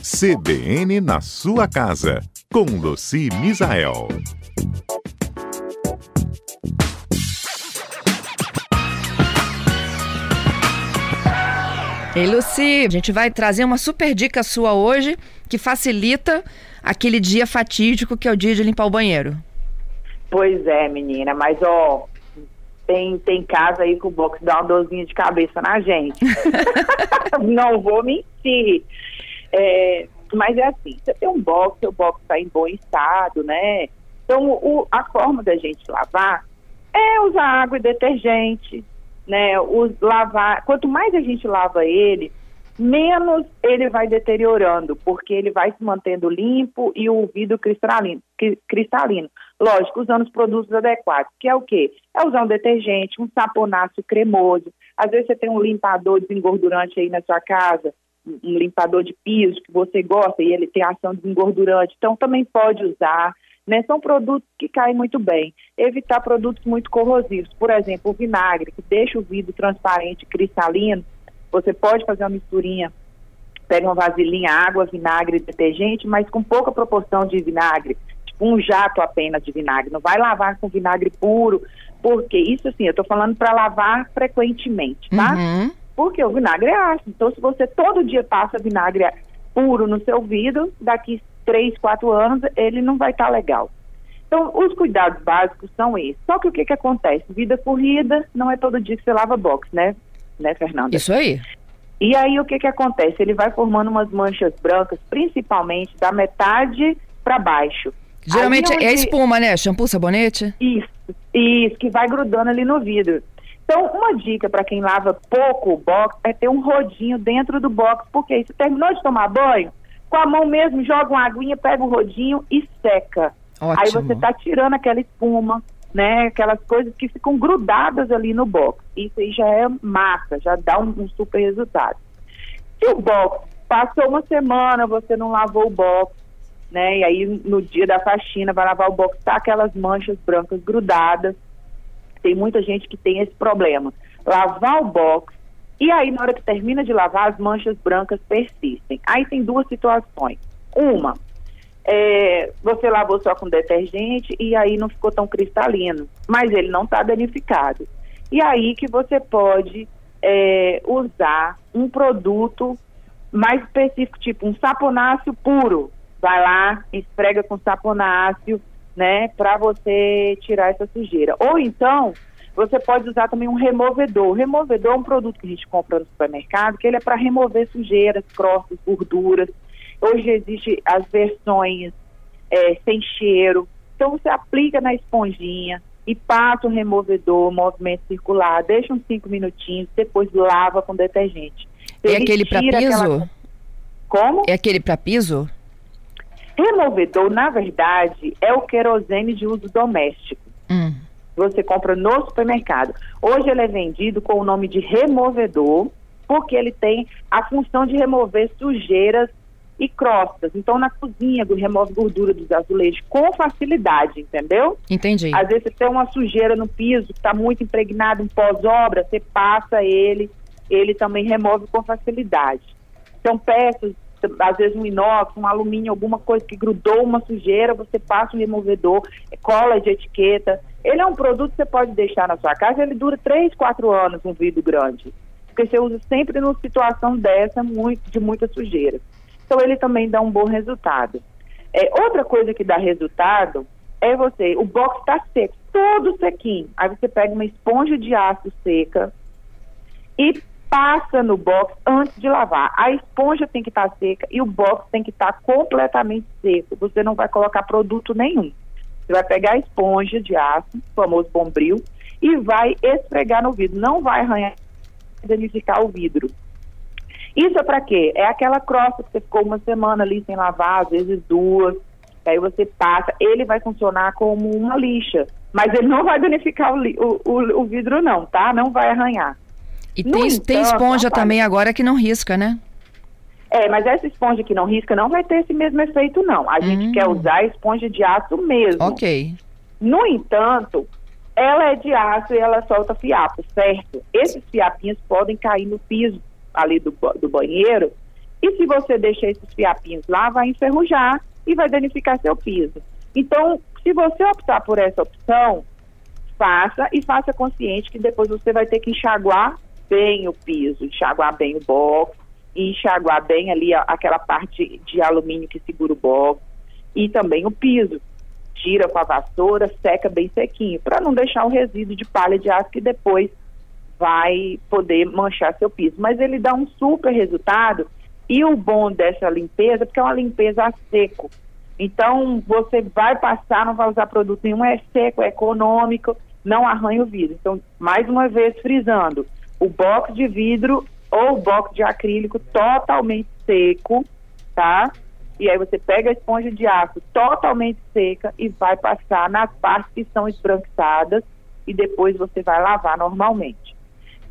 CBN na sua casa, com Luci Misael. Ei, Luci, a gente vai trazer uma super dica sua hoje que facilita aquele dia fatídico que é o dia de limpar o banheiro. Pois é, menina, mas ó, tem, tem casa aí que o box dá uma dorzinha de cabeça na gente. Não vou mentir. É, mas é assim, você tem um box, o box está em bom estado, né? Então, o, a forma da gente lavar é usar água e detergente, né? Os, lavar, quanto mais a gente lava ele, menos ele vai deteriorando, porque ele vai se mantendo limpo e o vidro cristalino. cristalino. Lógico, usando os produtos adequados, que é o quê? É usar um detergente, um saponáceo cremoso. Às vezes você tem um limpador desengordurante aí na sua casa, um limpador de piso que você gosta e ele tem ação desengordurante, então também pode usar. Né? São produtos que caem muito bem. Evitar produtos muito corrosivos, por exemplo, o vinagre, que deixa o vidro transparente, cristalino. Você pode fazer uma misturinha, pega uma vasilhinha, água, vinagre, detergente, mas com pouca proporção de vinagre, tipo um jato apenas de vinagre. Não vai lavar com vinagre puro, porque isso assim, eu estou falando para lavar frequentemente, tá? Uhum. Porque o vinagre é ácido. Então, se você todo dia passa vinagre puro no seu vidro, daqui três, quatro anos, ele não vai estar tá legal. Então, os cuidados básicos são esses. Só que o que, que acontece? Vida corrida, não é todo dia que você lava box, né, né Fernanda? Isso aí. E aí, o que, que acontece? Ele vai formando umas manchas brancas, principalmente da metade para baixo. Geralmente onde... é espuma, né? Shampoo, sabonete? Isso, isso, que vai grudando ali no vidro. Então, uma dica para quem lava pouco o box é ter um rodinho dentro do box, porque você terminou de tomar banho, com a mão mesmo, joga uma aguinha, pega o rodinho e seca. Ótimo. Aí você está tirando aquela espuma, né? Aquelas coisas que ficam grudadas ali no box. Isso aí já é massa, já dá um, um super resultado. Se o box passou uma semana, você não lavou o box, né? E aí no dia da faxina vai lavar o box, tá aquelas manchas brancas grudadas tem muita gente que tem esse problema. Lavar o box e aí na hora que termina de lavar as manchas brancas persistem. Aí tem duas situações. Uma, é, você lavou só com detergente e aí não ficou tão cristalino, mas ele não está danificado. E aí que você pode é, usar um produto mais específico, tipo um saponáceo puro. Vai lá, esfrega com saponáceo, né, para você tirar essa sujeira. Ou então, você pode usar também um removedor. O removedor é um produto que a gente compra no supermercado, que ele é para remover sujeiras, croças, gorduras. Hoje existe as versões é, sem cheiro. Então você aplica na esponjinha e passa o removedor, movimento circular, deixa uns cinco minutinhos, depois lava com detergente. é aquele para piso? Aquela... Como? É aquele para piso? Removedor, na verdade, é o querosene de uso doméstico. Hum. Você compra no supermercado. Hoje ele é vendido com o nome de removedor, porque ele tem a função de remover sujeiras e crostas. Então, na cozinha, remove gordura dos azulejos com facilidade, entendeu? Entendi. Às vezes você tem uma sujeira no piso que está muito impregnado em pós-obra, você passa ele, ele também remove com facilidade. São peças às vezes um inox, um alumínio, alguma coisa que grudou uma sujeira, você passa um removedor, cola de etiqueta. Ele é um produto que você pode deixar na sua casa, ele dura 3, 4 anos, um vidro grande. Porque você usa sempre numa situação dessa, muito, de muita sujeira. Então ele também dá um bom resultado. É, outra coisa que dá resultado é você, o box está seco, todo sequinho. Aí você pega uma esponja de aço seca e passa no box antes de lavar. A esponja tem que estar tá seca e o box tem que estar tá completamente seco. Você não vai colocar produto nenhum. Você vai pegar a esponja de aço, o famoso bombril, e vai esfregar no vidro. Não vai arranhar, danificar o vidro. Isso é para quê? É aquela crosta que você ficou uma semana ali sem lavar, às vezes duas. Aí você passa, ele vai funcionar como uma lixa, mas ele não vai danificar o, o, o vidro não, tá? Não vai arranhar. E tem, tem esponja também agora que não risca, né? É, mas essa esponja que não risca não vai ter esse mesmo efeito, não. A gente hum. quer usar a esponja de aço mesmo. Ok. No entanto, ela é de aço e ela solta fiapo, certo? Esses fiapinhos podem cair no piso ali do, do banheiro E se você deixar esses fiapinhos lá, vai enferrujar e vai danificar seu piso. Então, se você optar por essa opção, faça e faça consciente que depois você vai ter que enxaguar bem o piso, enxaguar bem o box, enxaguar bem ali aquela parte de alumínio que segura o box e também o piso. Tira com a vassoura, seca bem sequinho, para não deixar o resíduo de palha de aço que depois vai poder manchar seu piso. Mas ele dá um super resultado e o bom dessa limpeza, porque é uma limpeza a seco. Então, você vai passar, não vai usar produto nenhum, é seco, é econômico, não arranha o vidro. Então, mais uma vez, frisando, o box de vidro ou box de acrílico totalmente seco, tá? E aí você pega a esponja de aço totalmente seca e vai passar nas partes que são esbranquiçadas e depois você vai lavar normalmente.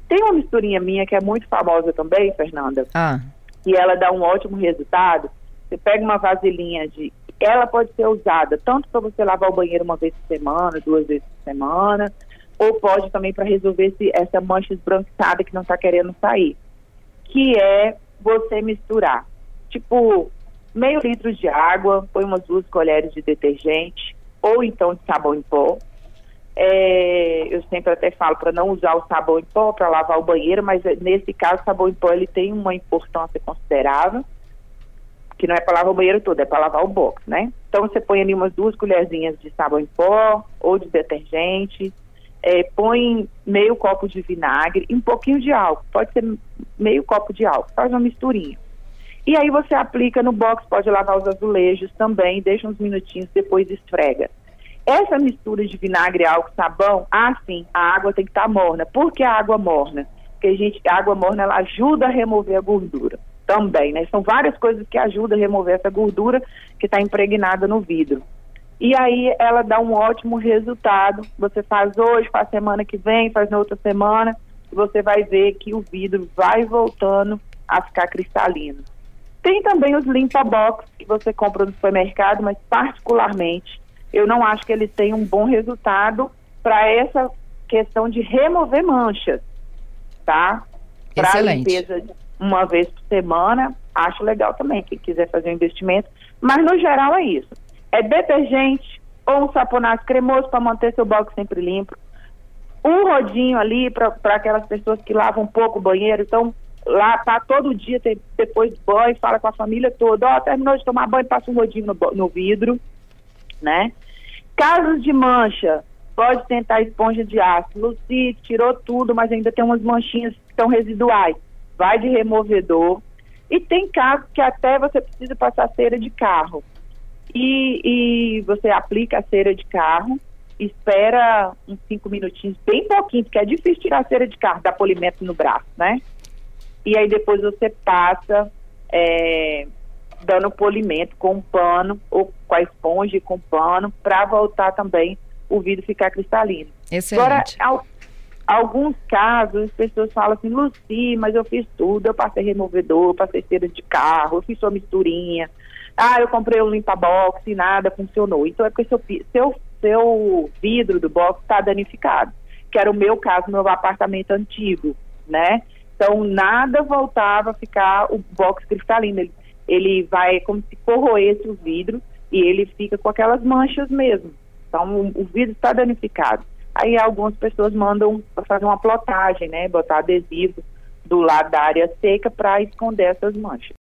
Tem uma misturinha minha que é muito famosa também, Fernanda. Ah. E ela dá um ótimo resultado. Você pega uma vasilhinha de. Ela pode ser usada tanto para você lavar o banheiro uma vez por semana, duas vezes por semana, ou pode também para resolver essa mancha esbranquiçada que não está querendo sair. Que é você misturar, tipo, meio litro de água, põe umas duas colheres de detergente, ou então de sabão em pó. É, eu sempre até falo para não usar o sabão em pó para lavar o banheiro, mas é, nesse caso o sabão em pó ele tem uma importância considerável, que não é para lavar o banheiro todo, é para lavar o box, né? Então você põe ali umas duas colherzinhas de sabão em pó ou de detergente, é, põe meio copo de vinagre e um pouquinho de álcool, pode ser meio copo de álcool, faz uma misturinha. E aí você aplica no box, pode lavar os azulejos também, deixa uns minutinhos, depois esfrega. Essa mistura de vinagre, álcool, sabão, ah sim, a água tem que estar tá morna. Por que a água morna? Porque a, gente, a água morna ela ajuda a remover a gordura também, né? São várias coisas que ajudam a remover essa gordura que está impregnada no vidro. E aí ela dá um ótimo resultado. Você faz hoje, faz semana que vem, faz na outra semana, e você vai ver que o vidro vai voltando a ficar cristalino. Tem também os limpa box que você compra no supermercado, mas particularmente eu não acho que eles têm um bom resultado para essa questão de remover manchas, tá? Para limpeza uma vez por semana, acho legal também, quem quiser fazer um investimento, mas no geral é isso. É detergente ou um saponato cremoso para manter seu box sempre limpo. Um rodinho ali para aquelas pessoas que lavam um pouco o banheiro, então lá tá todo dia tem, depois do banho, fala com a família toda, ó, oh, terminou de tomar banho, passa um rodinho no, no vidro, né? Casos de mancha, pode tentar esponja de aço. Luci tirou tudo, mas ainda tem umas manchinhas que estão residuais. Vai de removedor. E tem casos que até você precisa passar cera de carro. E, e você aplica a cera de carro, espera uns cinco minutinhos, bem pouquinho, porque é difícil tirar a cera de carro, dar polimento no braço, né? e aí depois você passa é, dando polimento com pano ou com a esponja e com pano para voltar também o vidro ficar cristalino. Excelente. Agora, alguns casos, as pessoas falam assim, Luci, mas eu fiz tudo, eu passei removedor, passei cera de carro, eu fiz sua misturinha, ah, eu comprei um limpa-box e nada funcionou. Então é porque seu, seu, seu vidro do box está danificado, que era o meu caso, meu apartamento antigo, né? Então, nada voltava a ficar o box cristalino. Ele, ele vai como se corroesse o vidro e ele fica com aquelas manchas mesmo. Então, o, o vidro está danificado. Aí, algumas pessoas mandam fazer uma plotagem, né? Botar adesivo do lado da área seca para esconder essas manchas.